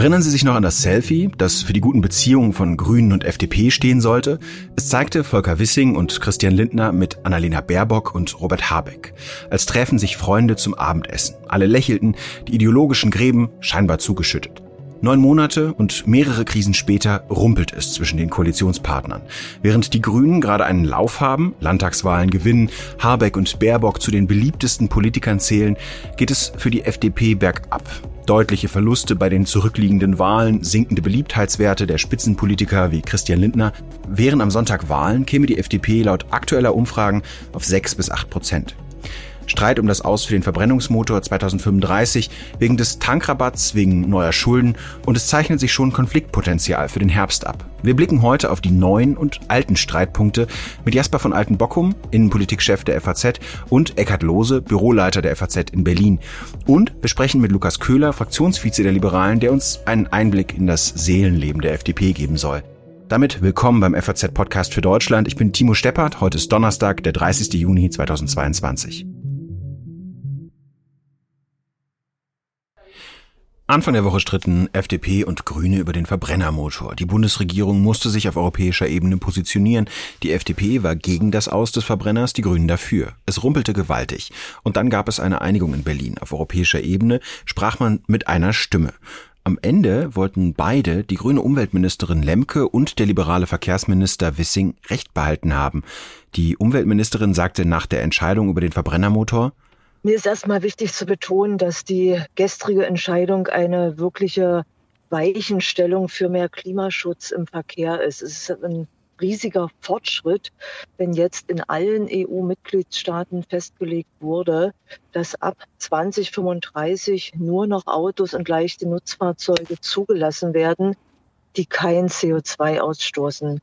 Erinnern Sie sich noch an das Selfie, das für die guten Beziehungen von Grünen und FDP stehen sollte? Es zeigte Volker Wissing und Christian Lindner mit Annalena Baerbock und Robert Habeck. Als treffen sich Freunde zum Abendessen. Alle lächelten, die ideologischen Gräben scheinbar zugeschüttet. Neun Monate und mehrere Krisen später rumpelt es zwischen den Koalitionspartnern. Während die Grünen gerade einen Lauf haben, Landtagswahlen gewinnen, Habeck und Baerbock zu den beliebtesten Politikern zählen, geht es für die FDP bergab. Deutliche Verluste bei den zurückliegenden Wahlen, sinkende Beliebtheitswerte der Spitzenpolitiker wie Christian Lindner. Wären am Sonntag Wahlen, käme die FDP laut aktueller Umfragen auf sechs bis acht Prozent. Streit um das Aus für den Verbrennungsmotor 2035, wegen des Tankrabatts, wegen neuer Schulden und es zeichnet sich schon Konfliktpotenzial für den Herbst ab. Wir blicken heute auf die neuen und alten Streitpunkte mit Jasper von Altenbockum, Innenpolitikchef der FAZ und Eckhard Lohse, Büroleiter der FAZ in Berlin. Und wir sprechen mit Lukas Köhler, Fraktionsvize der Liberalen, der uns einen Einblick in das Seelenleben der FDP geben soll. Damit willkommen beim FAZ Podcast für Deutschland. Ich bin Timo Steppert. Heute ist Donnerstag, der 30. Juni 2022. Anfang der Woche stritten FDP und Grüne über den Verbrennermotor. Die Bundesregierung musste sich auf europäischer Ebene positionieren. Die FDP war gegen das Aus des Verbrenners, die Grünen dafür. Es rumpelte gewaltig. Und dann gab es eine Einigung in Berlin. Auf europäischer Ebene sprach man mit einer Stimme. Am Ende wollten beide, die grüne Umweltministerin Lemke und der liberale Verkehrsminister Wissing, Recht behalten haben. Die Umweltministerin sagte nach der Entscheidung über den Verbrennermotor, mir ist erstmal wichtig zu betonen, dass die gestrige Entscheidung eine wirkliche Weichenstellung für mehr Klimaschutz im Verkehr ist. Es ist ein riesiger Fortschritt, wenn jetzt in allen EU-Mitgliedstaaten festgelegt wurde, dass ab 2035 nur noch Autos und leichte Nutzfahrzeuge zugelassen werden, die kein CO2 ausstoßen.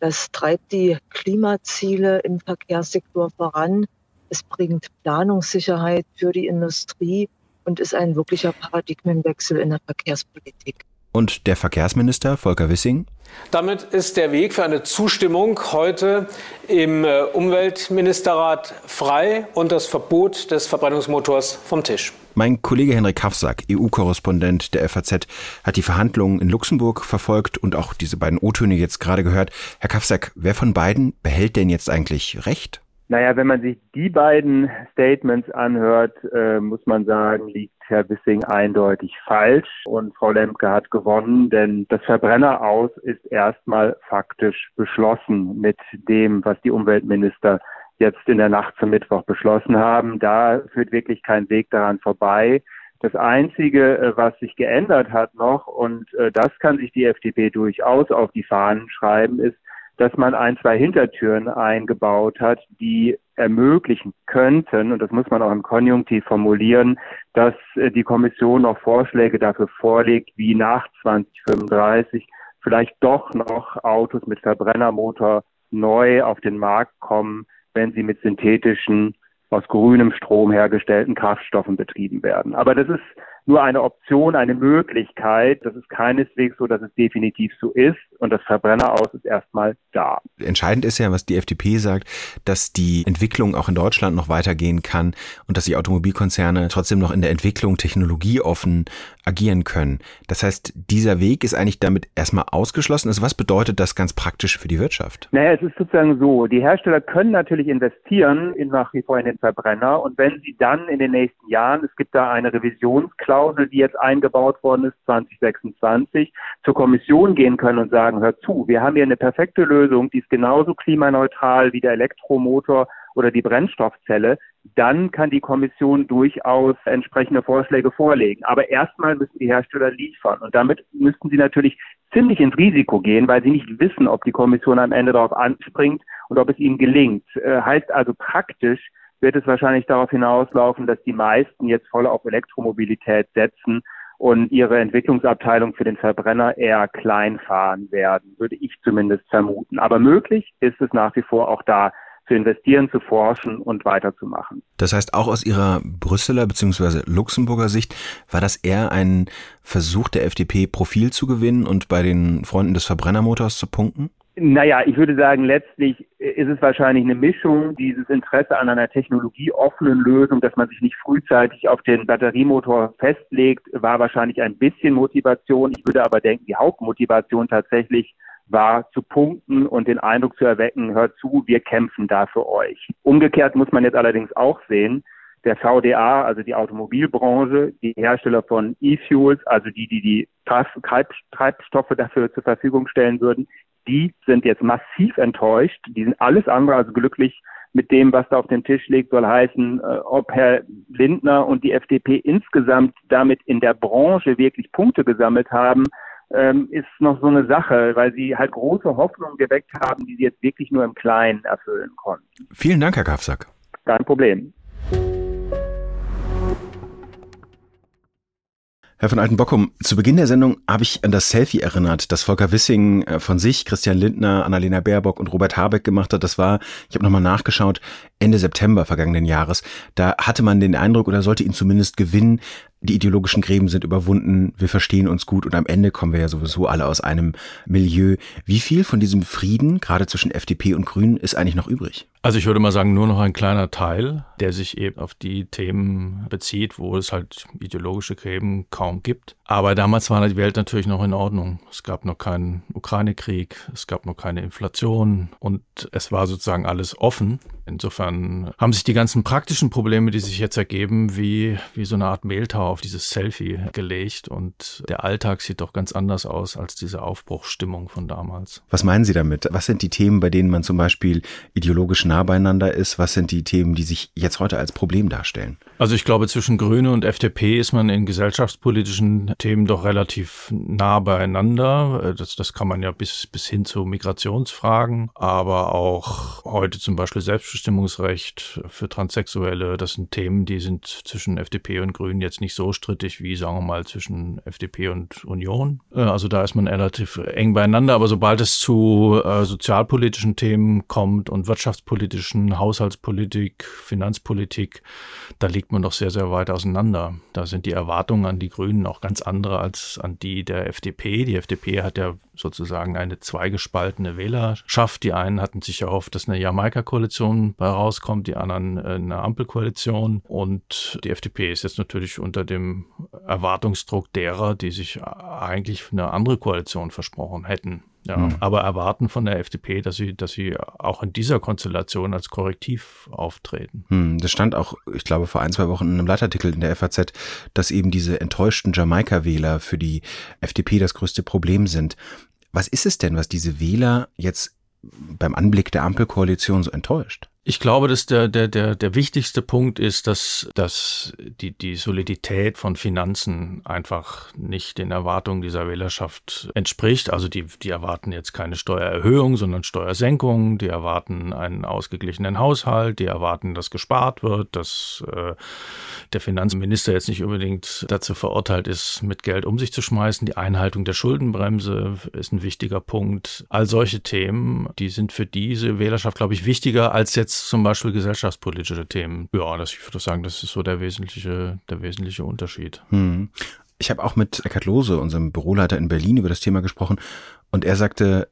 Das treibt die Klimaziele im Verkehrssektor voran. Es bringt Planungssicherheit für die Industrie und ist ein wirklicher Paradigmenwechsel in der Verkehrspolitik. Und der Verkehrsminister Volker Wissing? Damit ist der Weg für eine Zustimmung heute im äh, Umweltministerrat frei und das Verbot des Verbrennungsmotors vom Tisch. Mein Kollege Henrik Hafsack, EU-Korrespondent der FAZ, hat die Verhandlungen in Luxemburg verfolgt und auch diese beiden O-Töne jetzt gerade gehört. Herr Kafsack, wer von beiden behält denn jetzt eigentlich Recht? Naja, wenn man sich die beiden Statements anhört, äh, muss man sagen, liegt Herr Wissing eindeutig falsch und Frau Lemke hat gewonnen, denn das Verbrenneraus ist erstmal faktisch beschlossen mit dem, was die Umweltminister jetzt in der Nacht zum Mittwoch beschlossen haben. Da führt wirklich kein Weg daran vorbei. Das Einzige, äh, was sich geändert hat noch, und äh, das kann sich die FDP durchaus auf die Fahnen schreiben, ist, dass man ein, zwei Hintertüren eingebaut hat, die ermöglichen könnten, und das muss man auch im Konjunktiv formulieren, dass äh, die Kommission noch Vorschläge dafür vorlegt, wie nach 2035 vielleicht doch noch Autos mit Verbrennermotor neu auf den Markt kommen, wenn sie mit synthetischen, aus grünem Strom hergestellten Kraftstoffen betrieben werden. Aber das ist nur eine Option, eine Möglichkeit. Das ist keineswegs so, dass es definitiv so ist. Und das Verbrenneraus ist erstmal da. Entscheidend ist ja, was die FDP sagt, dass die Entwicklung auch in Deutschland noch weitergehen kann und dass die Automobilkonzerne trotzdem noch in der Entwicklung technologieoffen agieren können. Das heißt, dieser Weg ist eigentlich damit erstmal ausgeschlossen. Also was bedeutet das ganz praktisch für die Wirtschaft? Naja, es ist sozusagen so, die Hersteller können natürlich investieren in nach wie vor in den Verbrenner und wenn sie dann in den nächsten Jahren, es gibt da eine Revisionsklausel, Klausel, die jetzt eingebaut worden ist, 2026, zur Kommission gehen können und sagen, hör zu, wir haben hier eine perfekte Lösung, die ist genauso klimaneutral wie der Elektromotor oder die Brennstoffzelle, dann kann die Kommission durchaus entsprechende Vorschläge vorlegen. Aber erstmal müssen die Hersteller liefern. Und damit müssten sie natürlich ziemlich ins Risiko gehen, weil sie nicht wissen, ob die Kommission am Ende darauf anspringt und ob es ihnen gelingt. Äh, heißt also praktisch, wird es wahrscheinlich darauf hinauslaufen, dass die meisten jetzt voll auf Elektromobilität setzen und ihre Entwicklungsabteilung für den Verbrenner eher klein fahren werden, würde ich zumindest vermuten. Aber möglich ist es nach wie vor auch da zu investieren, zu forschen und weiterzumachen. Das heißt, auch aus Ihrer Brüsseler bzw. Luxemburger Sicht war das eher ein Versuch der FDP, Profil zu gewinnen und bei den Freunden des Verbrennermotors zu punkten? Naja, ich würde sagen, letztlich ist es wahrscheinlich eine Mischung, dieses Interesse an einer technologieoffenen Lösung, dass man sich nicht frühzeitig auf den Batteriemotor festlegt, war wahrscheinlich ein bisschen Motivation. Ich würde aber denken, die Hauptmotivation tatsächlich war zu punkten und den Eindruck zu erwecken, hört zu, wir kämpfen da für euch. Umgekehrt muss man jetzt allerdings auch sehen, der VDA, also die Automobilbranche, die Hersteller von E-Fuels, also die, die die Treibstoffe dafür zur Verfügung stellen würden, die sind jetzt massiv enttäuscht. Die sind alles andere als glücklich mit dem, was da auf dem Tisch liegt, soll heißen, äh, ob Herr Lindner und die FDP insgesamt damit in der Branche wirklich Punkte gesammelt haben, ähm, ist noch so eine Sache, weil sie halt große Hoffnungen geweckt haben, die sie jetzt wirklich nur im Kleinen erfüllen konnten. Vielen Dank, Herr Kafsack. Kein Problem. Herr von Altenbockum, zu Beginn der Sendung habe ich an das Selfie erinnert, das Volker Wissing äh, von sich, Christian Lindner, Annalena Baerbock und Robert Habeck gemacht hat. Das war, ich habe nochmal nachgeschaut, Ende September vergangenen Jahres. Da hatte man den Eindruck oder sollte ihn zumindest gewinnen, die ideologischen Gräben sind überwunden, wir verstehen uns gut und am Ende kommen wir ja sowieso alle aus einem Milieu. Wie viel von diesem Frieden, gerade zwischen FDP und Grünen, ist eigentlich noch übrig? Also ich würde mal sagen, nur noch ein kleiner Teil, der sich eben auf die Themen bezieht, wo es halt ideologische Gräben kaum gibt. Aber damals war die Welt natürlich noch in Ordnung. Es gab noch keinen Ukraine-Krieg, es gab noch keine Inflation und es war sozusagen alles offen. Insofern haben sich die ganzen praktischen Probleme, die sich jetzt ergeben, wie, wie so eine Art Mehltau auf dieses Selfie gelegt und der Alltag sieht doch ganz anders aus als diese Aufbruchsstimmung von damals. Was meinen Sie damit? Was sind die Themen, bei denen man zum Beispiel ideologisch nah beieinander ist? Was sind die Themen, die sich jetzt heute als Problem darstellen? Also ich glaube, zwischen Grüne und FDP ist man in gesellschaftspolitischen Themen doch relativ nah beieinander. Das, das kann man ja bis, bis hin zu Migrationsfragen, aber auch heute zum Beispiel Selbstbestimmungsrecht für Transsexuelle. Das sind Themen, die sind zwischen FDP und Grünen jetzt nicht so strittig wie, sagen wir mal, zwischen FDP und Union. Äh, also da ist man relativ eng beieinander, aber sobald es zu äh, sozialpolitischen Themen kommt und wirtschaftspolitischen, Haushaltspolitik, Finanzpolitik, da liegt man doch sehr, sehr weit auseinander. Da sind die Erwartungen an die Grünen auch ganz andere als an die der FDP. Die FDP hat ja sozusagen eine zweigespaltene Wählerschaft. Die einen hatten sich erhofft, dass eine Jamaika-Koalition bei rauskommt, die anderen äh, eine Ampelkoalition. Und die FDP ist jetzt natürlich unter dem Erwartungsdruck derer, die sich eigentlich eine andere Koalition versprochen hätten. Ja, mhm. aber erwarten von der FDP, dass sie, dass sie auch in dieser Konstellation als Korrektiv auftreten. Mhm. Das stand auch, ich glaube, vor ein, zwei Wochen in einem Leitartikel in der FAZ, dass eben diese enttäuschten Jamaika-Wähler für die FDP das größte Problem sind. Was ist es denn, was diese Wähler jetzt beim Anblick der Ampelkoalition so enttäuscht? Ich glaube, dass der, der, der, der wichtigste Punkt ist, dass, dass die, die Solidität von Finanzen einfach nicht den Erwartungen dieser Wählerschaft entspricht. Also die, die erwarten jetzt keine Steuererhöhung, sondern Steuersenkung. Die erwarten einen ausgeglichenen Haushalt. Die erwarten, dass gespart wird, dass äh, der Finanzminister jetzt nicht unbedingt dazu verurteilt ist, mit Geld um sich zu schmeißen. Die Einhaltung der Schuldenbremse ist ein wichtiger Punkt. All solche Themen, die sind für diese Wählerschaft, glaube ich, wichtiger als jetzt zum Beispiel gesellschaftspolitische Themen. Ja, das, ich würde sagen, das ist so der wesentliche, der wesentliche Unterschied. Hm. Ich habe auch mit Eckhard Lose, unserem Büroleiter in Berlin, über das Thema gesprochen. Und er sagte,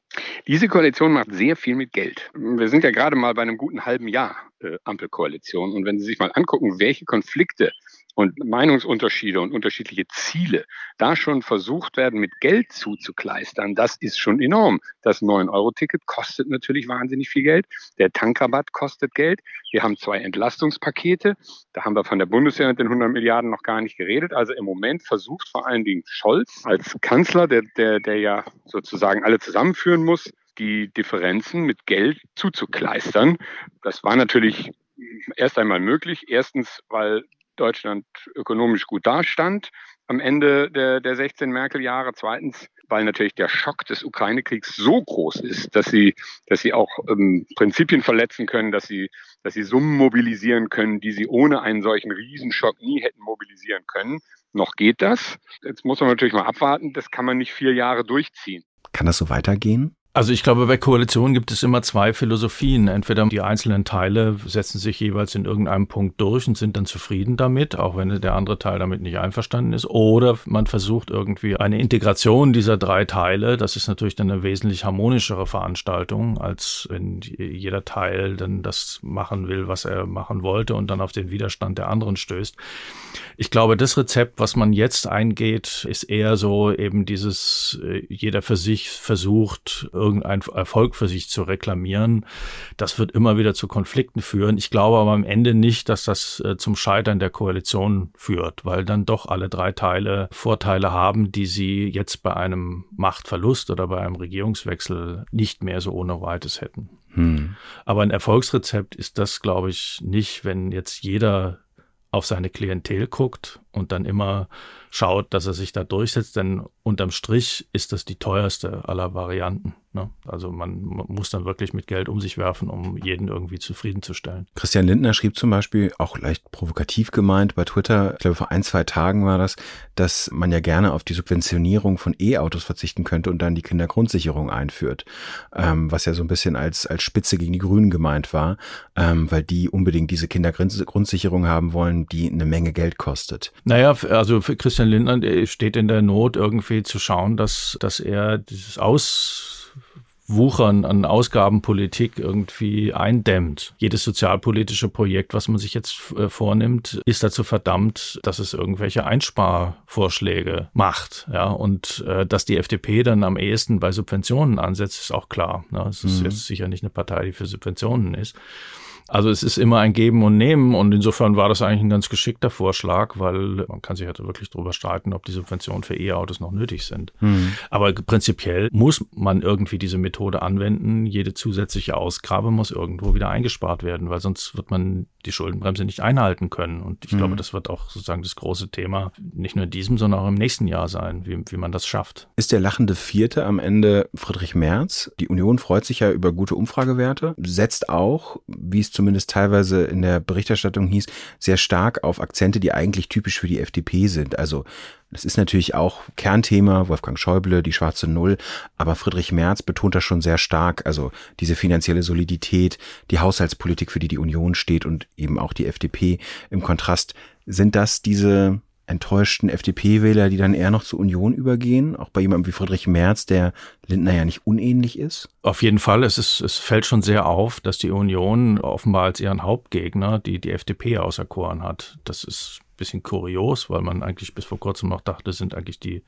diese Koalition macht sehr viel mit Geld. Wir sind ja gerade mal bei einem guten halben Jahr äh, Ampelkoalition. Und wenn Sie sich mal angucken, welche Konflikte und Meinungsunterschiede und unterschiedliche Ziele da schon versucht werden, mit Geld zuzukleistern, das ist schon enorm. Das 9-Euro-Ticket kostet natürlich wahnsinnig viel Geld. Der Tankrabatt kostet Geld. Wir haben zwei Entlastungspakete. Da haben wir von der Bundeswehr mit den 100 Milliarden noch gar nicht geredet. Also im Moment versucht vor allen Dingen Scholz als Kanzler, der, der, der ja sozusagen alle zusammenführen muss, die Differenzen mit Geld zuzukleistern. Das war natürlich erst einmal möglich. Erstens, weil Deutschland ökonomisch gut dastand am Ende der, der 16 Merkel-Jahre. Zweitens, weil natürlich der Schock des Ukraine-Kriegs so groß ist, dass sie, dass sie auch ähm, Prinzipien verletzen können, dass sie, dass sie Summen mobilisieren können, die sie ohne einen solchen Riesenschock nie hätten mobilisieren können. Noch geht das. Jetzt muss man natürlich mal abwarten. Das kann man nicht vier Jahre durchziehen. Kann das so weitergehen? Also ich glaube, bei Koalitionen gibt es immer zwei Philosophien. Entweder die einzelnen Teile setzen sich jeweils in irgendeinem Punkt durch und sind dann zufrieden damit, auch wenn der andere Teil damit nicht einverstanden ist. Oder man versucht irgendwie eine Integration dieser drei Teile. Das ist natürlich dann eine wesentlich harmonischere Veranstaltung, als wenn jeder Teil dann das machen will, was er machen wollte und dann auf den Widerstand der anderen stößt. Ich glaube, das Rezept, was man jetzt eingeht, ist eher so eben dieses, äh, jeder für sich versucht, irgendeinen Erfolg für sich zu reklamieren. Das wird immer wieder zu Konflikten führen. Ich glaube aber am Ende nicht, dass das äh, zum Scheitern der Koalition führt, weil dann doch alle drei Teile Vorteile haben, die sie jetzt bei einem Machtverlust oder bei einem Regierungswechsel nicht mehr so ohne weites hätten. Hm. Aber ein Erfolgsrezept ist das, glaube ich, nicht, wenn jetzt jeder auf seine Klientel guckt und dann immer schaut, dass er sich da durchsetzt, denn unterm Strich ist das die teuerste aller Varianten. Ne? Also man, muss dann wirklich mit Geld um sich werfen, um jeden irgendwie zufriedenzustellen. Christian Lindner schrieb zum Beispiel, auch leicht provokativ gemeint bei Twitter, ich glaube vor ein, zwei Tagen war das, dass man ja gerne auf die Subventionierung von E-Autos verzichten könnte und dann die Kindergrundsicherung einführt, ähm, was ja so ein bisschen als, als Spitze gegen die Grünen gemeint war, ähm, weil die unbedingt diese Kindergrundsicherung haben wollen, die eine Menge Geld kostet. Naja, also für Christian Lindner steht in der Not irgendwie zu schauen, dass, dass er dieses Aus Wuchern an Ausgabenpolitik irgendwie eindämmt. Jedes sozialpolitische Projekt, was man sich jetzt äh, vornimmt, ist dazu verdammt, dass es irgendwelche Einsparvorschläge macht. Ja, und äh, dass die FDP dann am ehesten bei Subventionen ansetzt, ist auch klar. Ne? Es ist mhm. jetzt sicher nicht eine Partei, die für Subventionen ist. Also es ist immer ein Geben und Nehmen und insofern war das eigentlich ein ganz geschickter Vorschlag, weil man kann sich halt wirklich darüber streiten, ob die Subventionen für E-Autos noch nötig sind. Mhm. Aber prinzipiell muss man irgendwie diese Methode anwenden. Jede zusätzliche Ausgabe muss irgendwo wieder eingespart werden, weil sonst wird man die Schuldenbremse nicht einhalten können. Und ich mhm. glaube, das wird auch sozusagen das große Thema nicht nur in diesem, sondern auch im nächsten Jahr sein, wie, wie man das schafft. Ist der lachende Vierte am Ende Friedrich Merz? Die Union freut sich ja über gute Umfragewerte, setzt auch, wie es zumindest teilweise in der Berichterstattung hieß, sehr stark auf Akzente, die eigentlich typisch für die FDP sind. Also das ist natürlich auch Kernthema, Wolfgang Schäuble, die schwarze Null, aber Friedrich Merz betont das schon sehr stark, also diese finanzielle Solidität, die Haushaltspolitik, für die die Union steht und eben auch die FDP im Kontrast. Sind das diese enttäuschten FDP-Wähler, die dann eher noch zur Union übergehen, auch bei jemandem wie Friedrich Merz, der Lindner ja nicht unähnlich ist? Auf jeden Fall. Es, ist, es fällt schon sehr auf, dass die Union offenbar als ihren Hauptgegner die, die FDP auserkoren hat. Das ist bisschen kurios, weil man eigentlich bis vor kurzem noch dachte, sind eigentlich die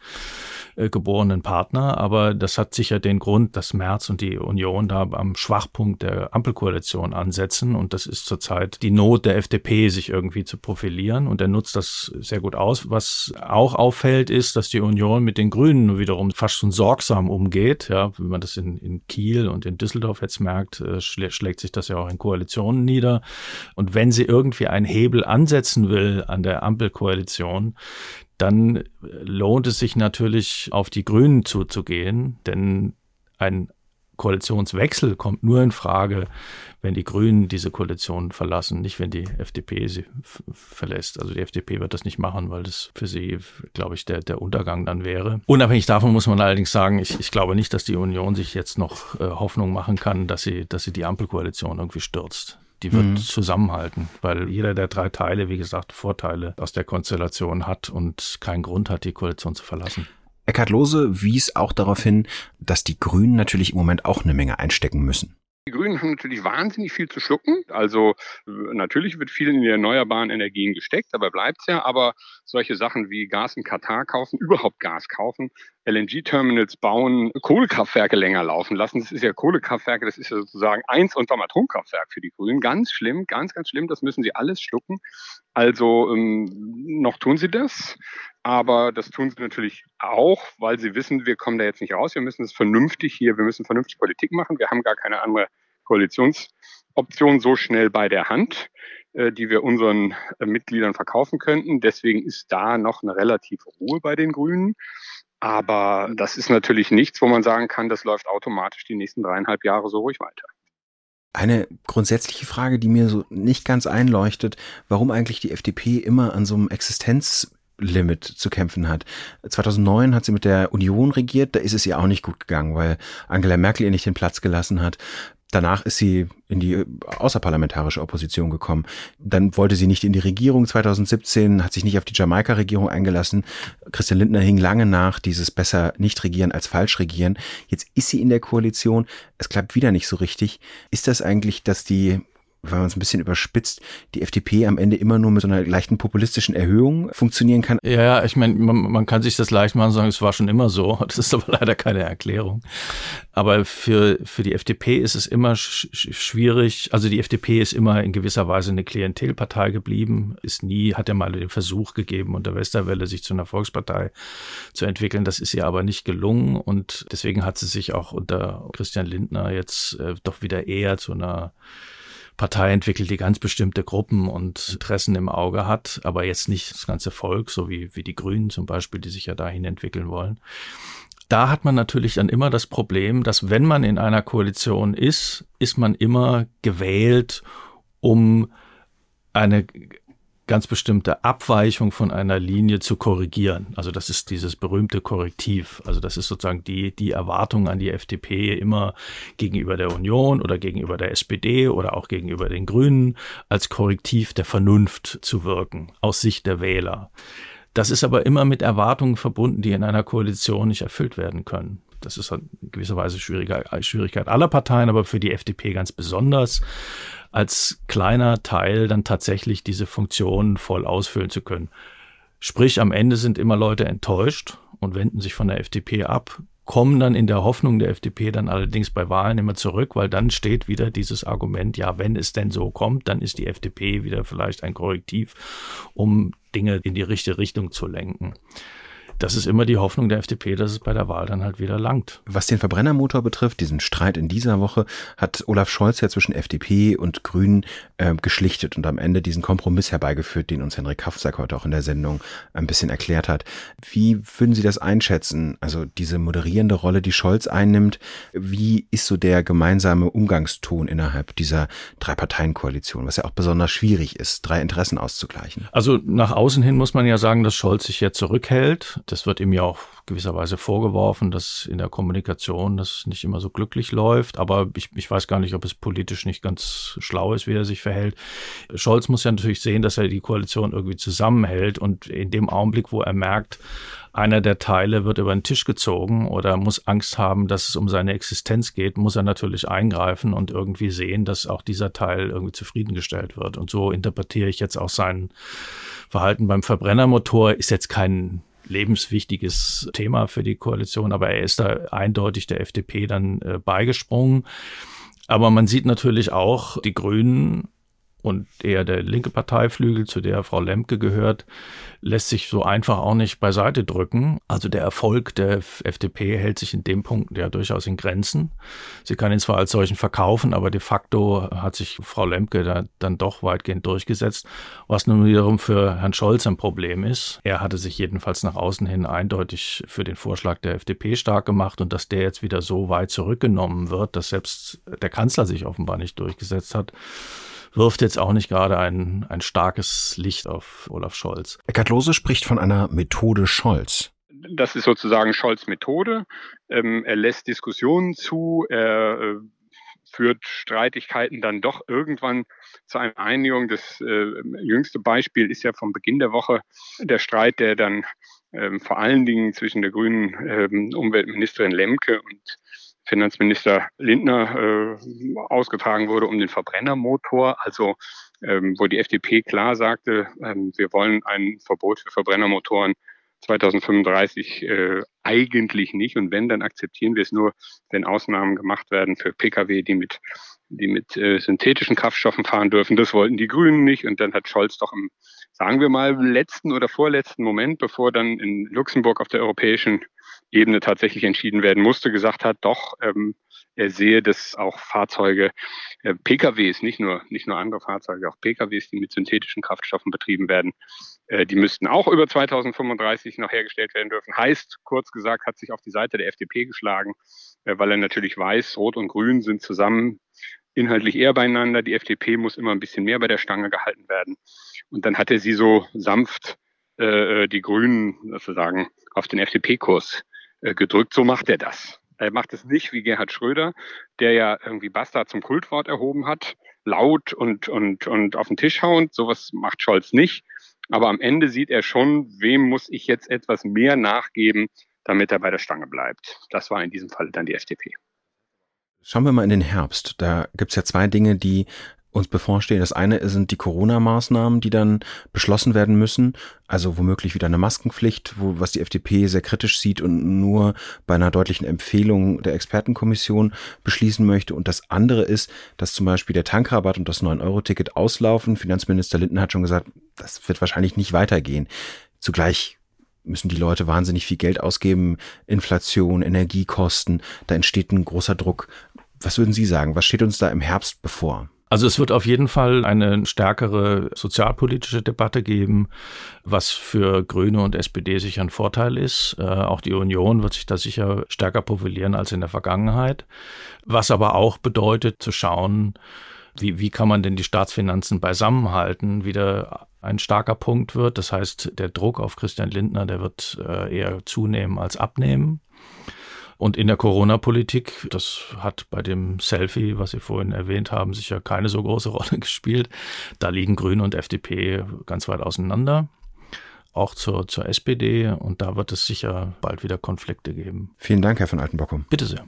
äh, geborenen Partner. Aber das hat sicher den Grund, dass Merz und die Union da am Schwachpunkt der Ampelkoalition ansetzen. Und das ist zurzeit die Not der FDP, sich irgendwie zu profilieren. Und er nutzt das sehr gut aus. Was auch auffällt, ist, dass die Union mit den Grünen wiederum fast schon sorgsam umgeht. Ja, wenn man das in, in Kiel und in Düsseldorf jetzt merkt, äh, schlägt sich das ja auch in Koalitionen nieder. Und wenn sie irgendwie einen Hebel ansetzen will an der Ampelkoalition, dann lohnt es sich natürlich auf die Grünen zuzugehen, denn ein Koalitionswechsel kommt nur in Frage, wenn die Grünen diese Koalition verlassen, nicht wenn die FDP sie verlässt. Also die FDP wird das nicht machen, weil das für sie, glaube ich, der, der Untergang dann wäre. Unabhängig davon muss man allerdings sagen, ich, ich glaube nicht, dass die Union sich jetzt noch äh, Hoffnung machen kann, dass sie, dass sie die Ampelkoalition irgendwie stürzt die wird mhm. zusammenhalten, weil jeder der drei Teile, wie gesagt, Vorteile aus der Konstellation hat und keinen Grund hat, die Koalition zu verlassen. Eckhard Lose wies auch darauf hin, dass die Grünen natürlich im Moment auch eine Menge einstecken müssen. Die Grünen haben natürlich wahnsinnig viel zu schlucken. Also natürlich wird viel in die erneuerbaren Energien gesteckt, dabei bleibt es ja. Aber solche Sachen wie Gas in Katar kaufen, überhaupt Gas kaufen, LNG-Terminals bauen, Kohlekraftwerke länger laufen lassen. Das ist ja Kohlekraftwerke, das ist ja sozusagen eins unterm Atomkraftwerk für die Grünen. Ganz schlimm, ganz, ganz schlimm. Das müssen sie alles schlucken. Also ähm, noch tun sie das. Aber das tun sie natürlich auch, weil sie wissen, wir kommen da jetzt nicht raus. Wir müssen es vernünftig hier, wir müssen vernünftig Politik machen. Wir haben gar keine andere Koalitionsoption so schnell bei der Hand, die wir unseren äh, Mitgliedern verkaufen könnten. Deswegen ist da noch eine relative Ruhe bei den Grünen. Aber das ist natürlich nichts, wo man sagen kann, das läuft automatisch die nächsten dreieinhalb Jahre so ruhig weiter. Eine grundsätzliche Frage, die mir so nicht ganz einleuchtet, warum eigentlich die FDP immer an so einem Existenz Limit zu kämpfen hat. 2009 hat sie mit der Union regiert, da ist es ihr auch nicht gut gegangen, weil Angela Merkel ihr nicht den Platz gelassen hat. Danach ist sie in die außerparlamentarische Opposition gekommen. Dann wollte sie nicht in die Regierung 2017, hat sich nicht auf die Jamaika-Regierung eingelassen. Christian Lindner hing lange nach, dieses besser nicht regieren als falsch regieren. Jetzt ist sie in der Koalition. Es klappt wieder nicht so richtig. Ist das eigentlich, dass die wenn man es ein bisschen überspitzt, die FDP am Ende immer nur mit so einer leichten populistischen Erhöhung funktionieren kann. Ja, ich meine, man, man, kann sich das leicht machen und sagen, es war schon immer so. Das ist aber leider keine Erklärung. Aber für, für die FDP ist es immer sch schwierig. Also die FDP ist immer in gewisser Weise eine Klientelpartei geblieben, ist nie, hat ja mal den Versuch gegeben, unter Westerwelle sich zu einer Volkspartei zu entwickeln. Das ist ihr aber nicht gelungen und deswegen hat sie sich auch unter Christian Lindner jetzt äh, doch wieder eher zu einer Partei entwickelt, die ganz bestimmte Gruppen und Interessen im Auge hat, aber jetzt nicht das ganze Volk, so wie, wie die Grünen zum Beispiel, die sich ja dahin entwickeln wollen. Da hat man natürlich dann immer das Problem, dass wenn man in einer Koalition ist, ist man immer gewählt, um eine ganz bestimmte Abweichung von einer Linie zu korrigieren. Also das ist dieses berühmte Korrektiv. Also das ist sozusagen die, die Erwartung an die FDP immer gegenüber der Union oder gegenüber der SPD oder auch gegenüber den Grünen als Korrektiv der Vernunft zu wirken, aus Sicht der Wähler. Das ist aber immer mit Erwartungen verbunden, die in einer Koalition nicht erfüllt werden können. Das ist in gewisser Weise Schwierigkeit aller Parteien, aber für die FDP ganz besonders als kleiner Teil dann tatsächlich diese Funktion voll ausfüllen zu können. Sprich, am Ende sind immer Leute enttäuscht und wenden sich von der FDP ab, kommen dann in der Hoffnung der FDP dann allerdings bei Wahlen immer zurück, weil dann steht wieder dieses Argument, ja, wenn es denn so kommt, dann ist die FDP wieder vielleicht ein Korrektiv, um Dinge in die richtige Richtung zu lenken das ist immer die Hoffnung der FDP, dass es bei der Wahl dann halt wieder langt. Was den Verbrennermotor betrifft, diesen Streit in dieser Woche, hat Olaf Scholz ja zwischen FDP und Grünen äh, geschlichtet und am Ende diesen Kompromiss herbeigeführt, den uns Henrik Kaufsack heute auch in der Sendung ein bisschen erklärt hat. Wie würden Sie das einschätzen? Also diese moderierende Rolle, die Scholz einnimmt, wie ist so der gemeinsame Umgangston innerhalb dieser Drei-Parteien-Koalition, was ja auch besonders schwierig ist, drei Interessen auszugleichen? Also nach außen hin muss man ja sagen, dass Scholz sich jetzt zurückhält das wird ihm ja auch gewisserweise vorgeworfen, dass in der Kommunikation das nicht immer so glücklich läuft. Aber ich, ich weiß gar nicht, ob es politisch nicht ganz schlau ist, wie er sich verhält. Scholz muss ja natürlich sehen, dass er die Koalition irgendwie zusammenhält. Und in dem Augenblick, wo er merkt, einer der Teile wird über den Tisch gezogen oder muss Angst haben, dass es um seine Existenz geht, muss er natürlich eingreifen und irgendwie sehen, dass auch dieser Teil irgendwie zufriedengestellt wird. Und so interpretiere ich jetzt auch sein Verhalten beim Verbrennermotor. Ist jetzt kein lebenswichtiges Thema für die Koalition, aber er ist da eindeutig der FDP dann äh, beigesprungen. Aber man sieht natürlich auch, die Grünen und eher der linke Parteiflügel, zu der Frau Lemke gehört, lässt sich so einfach auch nicht beiseite drücken. Also der Erfolg der FDP hält sich in dem Punkt ja durchaus in Grenzen. Sie kann ihn zwar als solchen verkaufen, aber de facto hat sich Frau Lemke da dann doch weitgehend durchgesetzt, was nun wiederum für Herrn Scholz ein Problem ist. Er hatte sich jedenfalls nach außen hin eindeutig für den Vorschlag der FDP stark gemacht und dass der jetzt wieder so weit zurückgenommen wird, dass selbst der Kanzler sich offenbar nicht durchgesetzt hat wirft jetzt auch nicht gerade ein, ein starkes Licht auf Olaf Scholz. Eckhard Lose spricht von einer Methode Scholz. Das ist sozusagen Scholz Methode. Ähm, er lässt Diskussionen zu, er äh, führt Streitigkeiten dann doch irgendwann zu einer Einigung. Das äh, jüngste Beispiel ist ja vom Beginn der Woche der Streit, der dann ähm, vor allen Dingen zwischen der grünen ähm, Umweltministerin Lemke und Finanzminister Lindner äh, ausgetragen wurde um den Verbrennermotor, also ähm, wo die FDP klar sagte, ähm, wir wollen ein Verbot für Verbrennermotoren 2035 äh, eigentlich nicht. Und wenn, dann akzeptieren wir es nur, wenn Ausnahmen gemacht werden für Pkw, die mit, die mit äh, synthetischen Kraftstoffen fahren dürfen. Das wollten die Grünen nicht. Und dann hat Scholz doch im, sagen wir mal, letzten oder vorletzten Moment, bevor dann in Luxemburg auf der europäischen Ebene tatsächlich entschieden werden musste, gesagt hat, doch, ähm, er sehe, dass auch Fahrzeuge, äh, PKWs, nicht nur, nicht nur andere Fahrzeuge, auch PKWs, die mit synthetischen Kraftstoffen betrieben werden, äh, die müssten auch über 2035 noch hergestellt werden dürfen. Heißt, kurz gesagt, hat sich auf die Seite der FDP geschlagen, äh, weil er natürlich weiß, Rot und Grün sind zusammen inhaltlich eher beieinander. Die FDP muss immer ein bisschen mehr bei der Stange gehalten werden. Und dann hat er sie so sanft äh, die Grünen sozusagen auf den FDP-Kurs äh, gedrückt. So macht er das. Er macht es nicht wie Gerhard Schröder, der ja irgendwie Bastard zum Kultwort erhoben hat, laut und, und, und auf den Tisch hauend. Sowas macht Scholz nicht. Aber am Ende sieht er schon, wem muss ich jetzt etwas mehr nachgeben, damit er bei der Stange bleibt. Das war in diesem Fall dann die FDP. Schauen wir mal in den Herbst. Da gibt's ja zwei Dinge, die uns bevorstehen. Das eine sind die Corona-Maßnahmen, die dann beschlossen werden müssen. Also womöglich wieder eine Maskenpflicht, wo, was die FDP sehr kritisch sieht und nur bei einer deutlichen Empfehlung der Expertenkommission beschließen möchte. Und das andere ist, dass zum Beispiel der Tankrabatt und das 9-Euro-Ticket auslaufen. Finanzminister Linden hat schon gesagt, das wird wahrscheinlich nicht weitergehen. Zugleich müssen die Leute wahnsinnig viel Geld ausgeben. Inflation, Energiekosten, da entsteht ein großer Druck. Was würden Sie sagen? Was steht uns da im Herbst bevor? Also es wird auf jeden Fall eine stärkere sozialpolitische Debatte geben, was für Grüne und SPD sicher ein Vorteil ist. Äh, auch die Union wird sich da sicher stärker profilieren als in der Vergangenheit. Was aber auch bedeutet zu schauen, wie, wie kann man denn die Staatsfinanzen beisammenhalten, wieder ein starker Punkt wird. Das heißt, der Druck auf Christian Lindner, der wird äh, eher zunehmen als abnehmen. Und in der Corona-Politik, das hat bei dem Selfie, was Sie vorhin erwähnt haben, sicher keine so große Rolle gespielt. Da liegen Grüne und FDP ganz weit auseinander. Auch zur, zur SPD. Und da wird es sicher bald wieder Konflikte geben. Vielen Dank, Herr von Altenbockum. Bitte sehr.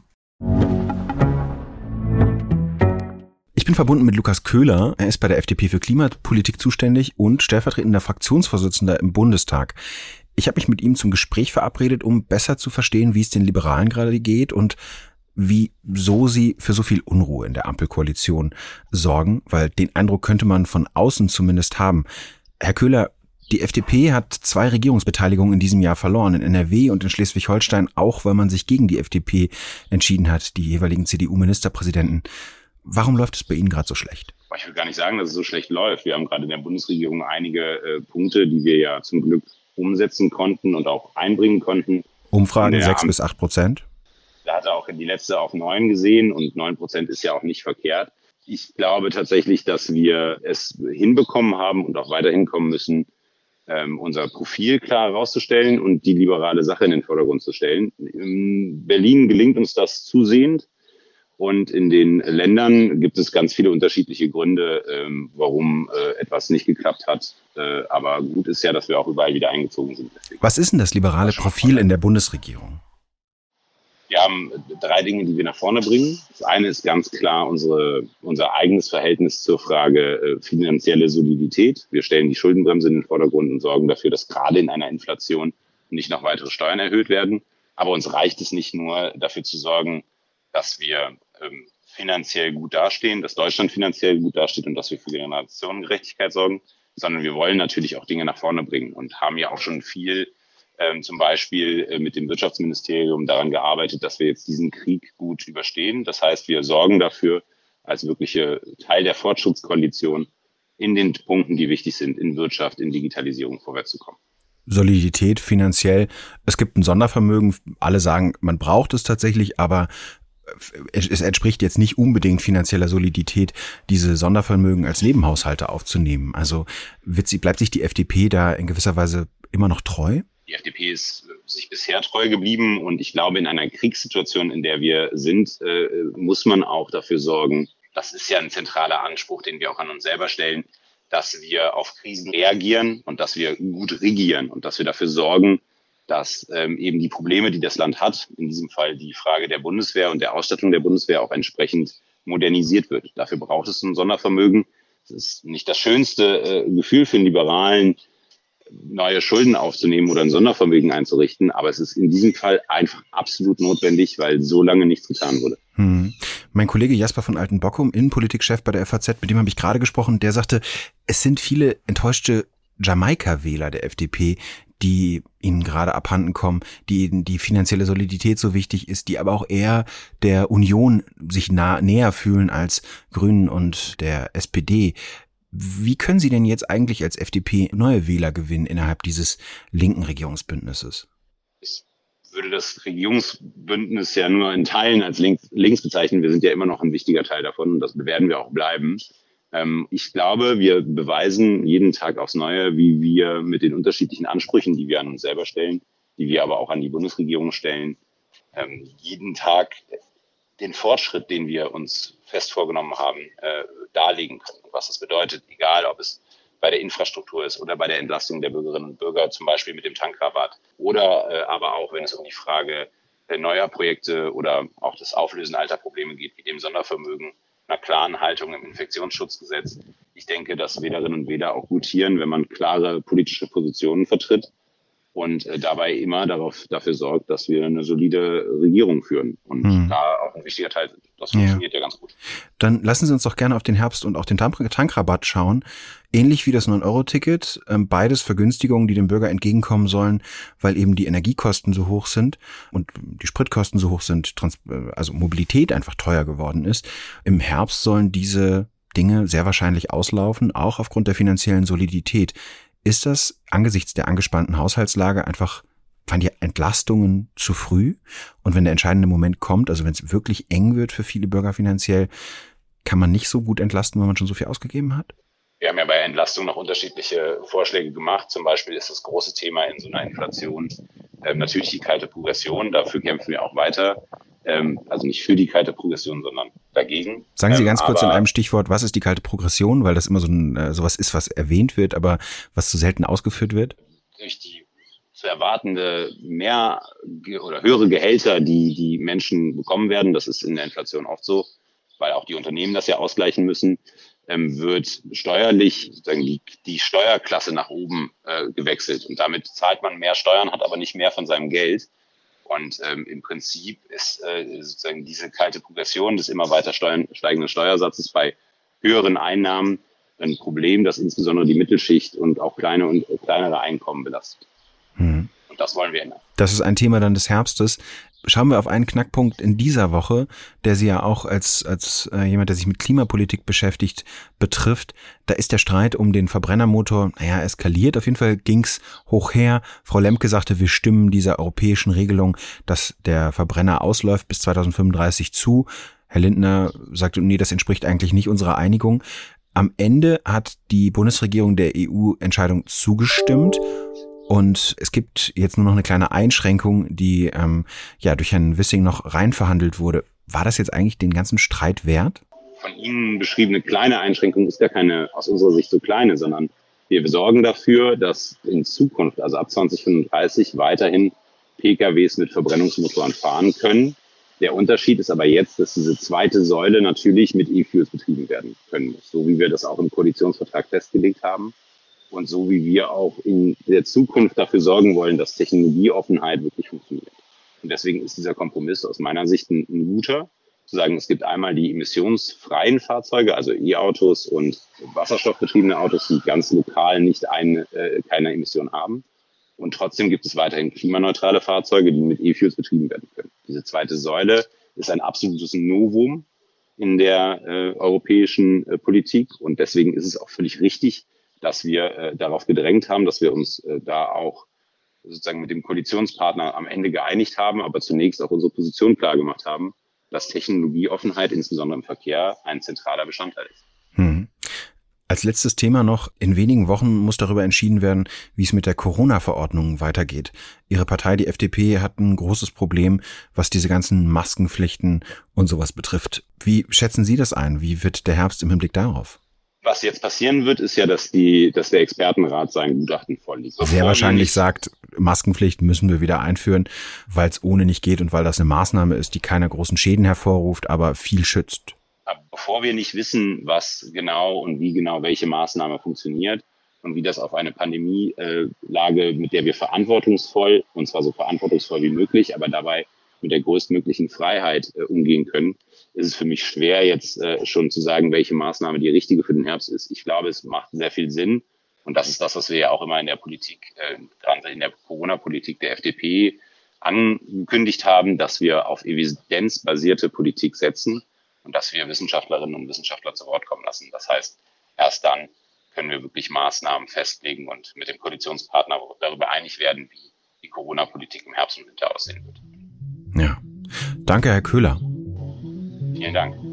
Ich bin verbunden mit Lukas Köhler. Er ist bei der FDP für Klimapolitik zuständig und stellvertretender Fraktionsvorsitzender im Bundestag. Ich habe mich mit ihm zum Gespräch verabredet, um besser zu verstehen, wie es den Liberalen gerade geht und wie so sie für so viel Unruhe in der Ampelkoalition sorgen, weil den Eindruck könnte man von außen zumindest haben. Herr Köhler, die FDP hat zwei Regierungsbeteiligungen in diesem Jahr verloren, in NRW und in Schleswig-Holstein, auch weil man sich gegen die FDP entschieden hat, die jeweiligen CDU-Ministerpräsidenten. Warum läuft es bei Ihnen gerade so schlecht? Ich will gar nicht sagen, dass es so schlecht läuft. Wir haben gerade in der Bundesregierung einige äh, Punkte, die wir ja zum Glück umsetzen konnten und auch einbringen konnten. Umfragen sechs bis acht Prozent? Da hat er auch die letzte auf neun gesehen und neun Prozent ist ja auch nicht verkehrt. Ich glaube tatsächlich, dass wir es hinbekommen haben und auch weiterhin kommen müssen, ähm, unser Profil klar herauszustellen und die liberale Sache in den Vordergrund zu stellen. In Berlin gelingt uns das zusehend. Und in den Ländern gibt es ganz viele unterschiedliche Gründe, ähm, warum äh, etwas nicht geklappt hat. Äh, aber gut ist ja, dass wir auch überall wieder eingezogen sind. Deswegen Was ist denn das liberale Profil in der Bundesregierung? Wir haben drei Dinge, die wir nach vorne bringen. Das eine ist ganz klar unsere, unser eigenes Verhältnis zur Frage äh, finanzielle Solidität. Wir stellen die Schuldenbremse in den Vordergrund und sorgen dafür, dass gerade in einer Inflation nicht noch weitere Steuern erhöht werden. Aber uns reicht es nicht nur dafür zu sorgen, dass wir ähm, finanziell gut dastehen, dass Deutschland finanziell gut dasteht und dass wir für Generationengerechtigkeit sorgen, sondern wir wollen natürlich auch Dinge nach vorne bringen und haben ja auch schon viel ähm, zum Beispiel äh, mit dem Wirtschaftsministerium daran gearbeitet, dass wir jetzt diesen Krieg gut überstehen. Das heißt, wir sorgen dafür als wirkliche Teil der Fortschrittskoalition in den Punkten, die wichtig sind, in Wirtschaft, in Digitalisierung vorwärts zu kommen. Solidität finanziell. Es gibt ein Sondervermögen. Alle sagen, man braucht es tatsächlich, aber es entspricht jetzt nicht unbedingt finanzieller Solidität, diese Sondervermögen als Nebenhaushalte aufzunehmen. Also wird sie, bleibt sich die FDP da in gewisser Weise immer noch treu? Die FDP ist sich bisher treu geblieben und ich glaube, in einer Kriegssituation, in der wir sind, äh, muss man auch dafür sorgen, das ist ja ein zentraler Anspruch, den wir auch an uns selber stellen, dass wir auf Krisen reagieren und dass wir gut regieren und dass wir dafür sorgen, dass ähm, eben die Probleme, die das Land hat, in diesem Fall die Frage der Bundeswehr und der Ausstattung der Bundeswehr auch entsprechend modernisiert wird. Dafür braucht es ein Sondervermögen. Es ist nicht das schönste äh, Gefühl für einen Liberalen, neue Schulden aufzunehmen oder ein Sondervermögen einzurichten, aber es ist in diesem Fall einfach absolut notwendig, weil so lange nichts getan wurde. Hm. Mein Kollege Jasper von Altenbockum, Innenpolitikchef bei der FAZ, mit dem habe ich gerade gesprochen, der sagte, es sind viele enttäuschte Jamaika-Wähler der FDP, die ihnen gerade abhanden kommen, die ihnen die finanzielle Solidität so wichtig ist, die aber auch eher der Union sich nah, näher fühlen als Grünen und der SPD. Wie können Sie denn jetzt eigentlich als FDP neue Wähler gewinnen innerhalb dieses linken Regierungsbündnisses? Ich würde das Regierungsbündnis ja nur in Teilen als links, links bezeichnen. Wir sind ja immer noch ein wichtiger Teil davon und das werden wir auch bleiben. Ähm, ich glaube, wir beweisen jeden Tag aufs Neue, wie wir mit den unterschiedlichen Ansprüchen, die wir an uns selber stellen, die wir aber auch an die Bundesregierung stellen, ähm, jeden Tag den Fortschritt, den wir uns fest vorgenommen haben, äh, darlegen können. Was das bedeutet, egal ob es bei der Infrastruktur ist oder bei der Entlastung der Bürgerinnen und Bürger, zum Beispiel mit dem Tankrabatt oder äh, aber auch, wenn es um die Frage äh, neuer Projekte oder auch das Auflösen alter Probleme geht, wie dem Sondervermögen, einer klaren Haltung im Infektionsschutzgesetz. Ich denke, dass Wählerinnen und Wähler auch gutieren, wenn man klare politische Positionen vertritt und äh, dabei immer darauf, dafür sorgt, dass wir eine solide Regierung führen und hm. da auch ein wichtiger Teil sind. Das funktioniert ja. ja. ganz gut. Dann lassen Sie uns doch gerne auf den Herbst und auch den Tankrabatt schauen. Ähnlich wie das 9-Euro-Ticket, ähm, beides Vergünstigungen, die dem Bürger entgegenkommen sollen, weil eben die Energiekosten so hoch sind und die Spritkosten so hoch sind, äh, also Mobilität einfach teuer geworden ist. Im Herbst sollen diese Dinge sehr wahrscheinlich auslaufen, auch aufgrund der finanziellen Solidität. Ist das angesichts der angespannten Haushaltslage einfach, waren die Entlastungen zu früh? Und wenn der entscheidende Moment kommt, also wenn es wirklich eng wird für viele Bürger finanziell, kann man nicht so gut entlasten, wenn man schon so viel ausgegeben hat? Wir haben ja bei Entlastung noch unterschiedliche Vorschläge gemacht. Zum Beispiel ist das große Thema in so einer Inflation ähm, natürlich die kalte Progression. Dafür kämpfen wir auch weiter. Ähm, also nicht für die kalte Progression, sondern dagegen. Sagen Sie ähm, ganz kurz in einem Stichwort, was ist die kalte Progression? Weil das immer so ein, äh, sowas ist, was erwähnt wird, aber was zu selten ausgeführt wird? Durch die zu erwartende mehr oder höhere Gehälter, die die Menschen bekommen werden, das ist in der Inflation oft so, weil auch die Unternehmen das ja ausgleichen müssen, ähm, wird steuerlich sozusagen die, die Steuerklasse nach oben äh, gewechselt. Und damit zahlt man mehr Steuern, hat aber nicht mehr von seinem Geld. Und ähm, im Prinzip ist äh, sozusagen diese kalte Progression des immer weiter steigenden Steuersatzes bei höheren Einnahmen ein Problem, das insbesondere die Mittelschicht und auch kleine und kleinere Einkommen belastet. Hm. Und das wollen wir ändern. Das ist ein Thema dann des Herbstes. Schauen wir auf einen Knackpunkt in dieser Woche, der Sie ja auch als, als äh, jemand, der sich mit Klimapolitik beschäftigt, betrifft. Da ist der Streit um den Verbrennermotor, naja, eskaliert. Auf jeden Fall ging's hoch her. Frau Lemke sagte, wir stimmen dieser europäischen Regelung, dass der Verbrenner ausläuft bis 2035 zu. Herr Lindner sagte, nee, das entspricht eigentlich nicht unserer Einigung. Am Ende hat die Bundesregierung der EU-Entscheidung zugestimmt und es gibt jetzt nur noch eine kleine Einschränkung, die ähm, ja durch Herrn Wissing noch rein verhandelt wurde. War das jetzt eigentlich den ganzen Streit wert? Von Ihnen beschriebene kleine Einschränkung ist ja keine aus unserer Sicht so kleine, sondern wir sorgen dafür, dass in Zukunft, also ab 2035, weiterhin PKWs mit Verbrennungsmotoren fahren können. Der Unterschied ist aber jetzt, dass diese zweite Säule natürlich mit E-Fuels betrieben werden können muss, so wie wir das auch im Koalitionsvertrag festgelegt haben und so wie wir auch in der Zukunft dafür sorgen wollen, dass Technologieoffenheit wirklich funktioniert. Und deswegen ist dieser Kompromiss aus meiner Sicht ein, ein guter, zu sagen, es gibt einmal die emissionsfreien Fahrzeuge, also E-Autos und wasserstoffbetriebene Autos, die ganz lokal nicht eine, äh, keine Emission haben. Und trotzdem gibt es weiterhin klimaneutrale Fahrzeuge, die mit E-Fuels betrieben werden können. Diese zweite Säule ist ein absolutes Novum in der äh, europäischen äh, Politik. Und deswegen ist es auch völlig richtig, dass wir äh, darauf gedrängt haben, dass wir uns äh, da auch sozusagen mit dem Koalitionspartner am Ende geeinigt haben, aber zunächst auch unsere Position klar gemacht haben, dass Technologieoffenheit insbesondere im Verkehr ein zentraler Bestandteil ist. Hm. Als letztes Thema noch, in wenigen Wochen muss darüber entschieden werden, wie es mit der Corona-Verordnung weitergeht. Ihre Partei, die FDP, hat ein großes Problem, was diese ganzen Maskenpflichten und sowas betrifft. Wie schätzen Sie das ein? Wie wird der Herbst im Hinblick darauf? Was jetzt passieren wird, ist ja, dass die, dass der Expertenrat sein Gutachten vorliegt. Sehr wahrscheinlich sagt, Maskenpflicht müssen wir wieder einführen, weil es ohne nicht geht und weil das eine Maßnahme ist, die keine großen Schäden hervorruft, aber viel schützt. Aber bevor wir nicht wissen, was genau und wie genau welche Maßnahme funktioniert und wie das auf eine Pandemielage, mit der wir verantwortungsvoll, und zwar so verantwortungsvoll wie möglich, aber dabei mit der größtmöglichen Freiheit äh, umgehen können, ist es für mich schwer, jetzt äh, schon zu sagen, welche Maßnahme die richtige für den Herbst ist. Ich glaube, es macht sehr viel Sinn. Und das ist das, was wir ja auch immer in der Politik, äh, in der Corona-Politik der FDP angekündigt haben, dass wir auf evidenzbasierte Politik setzen und dass wir Wissenschaftlerinnen und Wissenschaftler zu Wort kommen lassen. Das heißt, erst dann können wir wirklich Maßnahmen festlegen und mit dem Koalitionspartner darüber einig werden, wie die Corona-Politik im Herbst und Winter aussehen wird. Ja. Danke, Herr Köhler. Vielen Dank.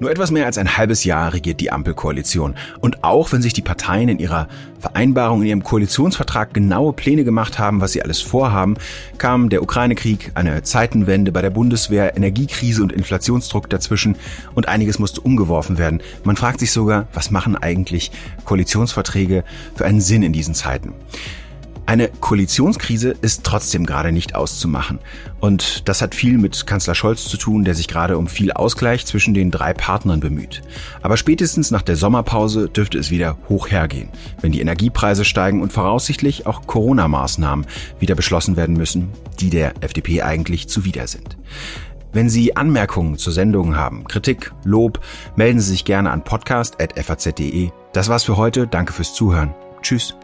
Nur etwas mehr als ein halbes Jahr regiert die Ampelkoalition. Und auch wenn sich die Parteien in ihrer Vereinbarung, in ihrem Koalitionsvertrag genaue Pläne gemacht haben, was sie alles vorhaben, kam der Ukraine-Krieg, eine Zeitenwende bei der Bundeswehr, Energiekrise und Inflationsdruck dazwischen und einiges musste umgeworfen werden. Man fragt sich sogar, was machen eigentlich Koalitionsverträge für einen Sinn in diesen Zeiten? Eine Koalitionskrise ist trotzdem gerade nicht auszumachen. Und das hat viel mit Kanzler Scholz zu tun, der sich gerade um viel Ausgleich zwischen den drei Partnern bemüht. Aber spätestens nach der Sommerpause dürfte es wieder hoch hergehen, wenn die Energiepreise steigen und voraussichtlich auch Corona-Maßnahmen wieder beschlossen werden müssen, die der FDP eigentlich zuwider sind. Wenn Sie Anmerkungen zur Sendung haben, Kritik, Lob, melden Sie sich gerne an podcast.faz.de. Das war's für heute. Danke fürs Zuhören. Tschüss.